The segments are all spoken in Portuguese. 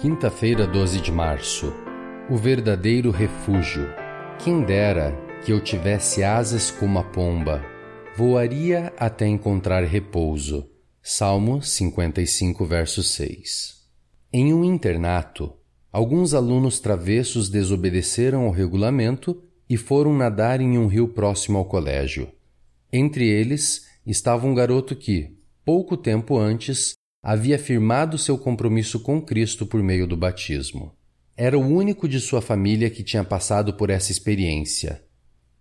Quinta-feira, 12 de março. O verdadeiro refúgio. Quem dera que eu tivesse asas como a pomba, voaria até encontrar repouso. Salmo 55, verso 6. Em um internato, alguns alunos travessos desobedeceram ao regulamento e foram nadar em um rio próximo ao colégio. Entre eles estava um garoto que, pouco tempo antes, havia firmado seu compromisso com Cristo por meio do batismo. Era o único de sua família que tinha passado por essa experiência.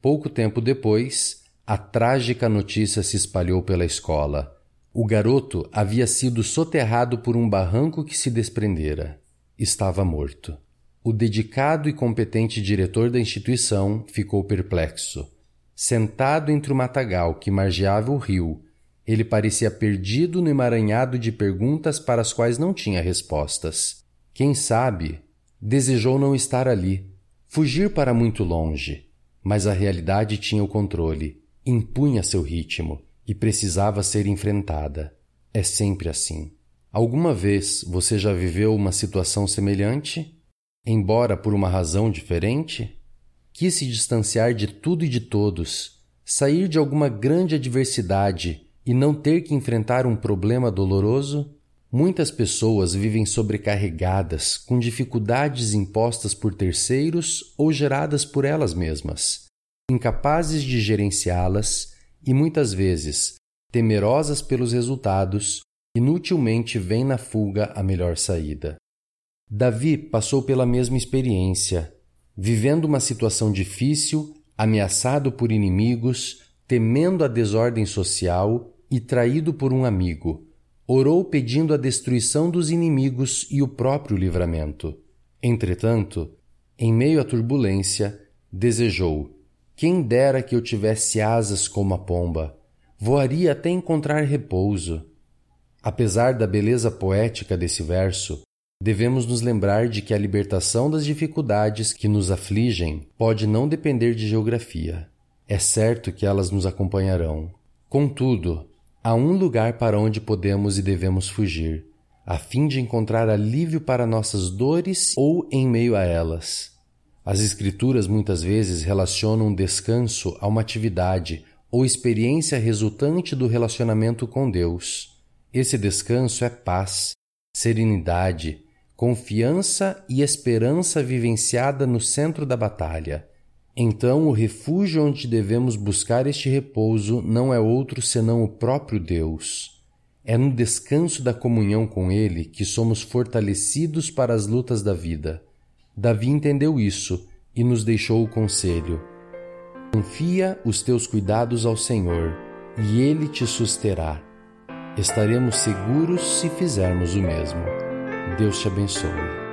Pouco tempo depois, a trágica notícia se espalhou pela escola. O garoto havia sido soterrado por um barranco que se desprendera. Estava morto. O dedicado e competente diretor da instituição ficou perplexo. Sentado entre o matagal que margeava o rio ele parecia perdido no emaranhado de perguntas para as quais não tinha respostas. Quem sabe, desejou não estar ali, fugir para muito longe, mas a realidade tinha o controle, impunha seu ritmo e precisava ser enfrentada. É sempre assim. Alguma vez você já viveu uma situação semelhante? Embora por uma razão diferente? Quis se distanciar de tudo e de todos, sair de alguma grande adversidade e não ter que enfrentar um problema doloroso? Muitas pessoas vivem sobrecarregadas com dificuldades impostas por terceiros ou geradas por elas mesmas, incapazes de gerenciá-las e muitas vezes, temerosas pelos resultados, inutilmente vêm na fuga a melhor saída. Davi passou pela mesma experiência, vivendo uma situação difícil, ameaçado por inimigos, temendo a desordem social e traído por um amigo, orou pedindo a destruição dos inimigos e o próprio livramento. Entretanto, em meio à turbulência, desejou: Quem dera que eu tivesse asas como a pomba, voaria até encontrar repouso. Apesar da beleza poética desse verso, devemos nos lembrar de que a libertação das dificuldades que nos afligem pode não depender de geografia. É certo que elas nos acompanharão. Contudo, Há um lugar para onde podemos e devemos fugir, a fim de encontrar alívio para nossas dores ou em meio a elas. As Escrituras muitas vezes relacionam descanso a uma atividade ou experiência resultante do relacionamento com Deus. Esse descanso é paz, serenidade, confiança e esperança vivenciada no centro da batalha. Então, o refúgio onde devemos buscar este repouso não é outro senão o próprio Deus. É no descanso da comunhão com Ele que somos fortalecidos para as lutas da vida. Davi entendeu isso e nos deixou o conselho: Confia os teus cuidados ao Senhor, e Ele te susterá. Estaremos seguros se fizermos o mesmo. Deus te abençoe.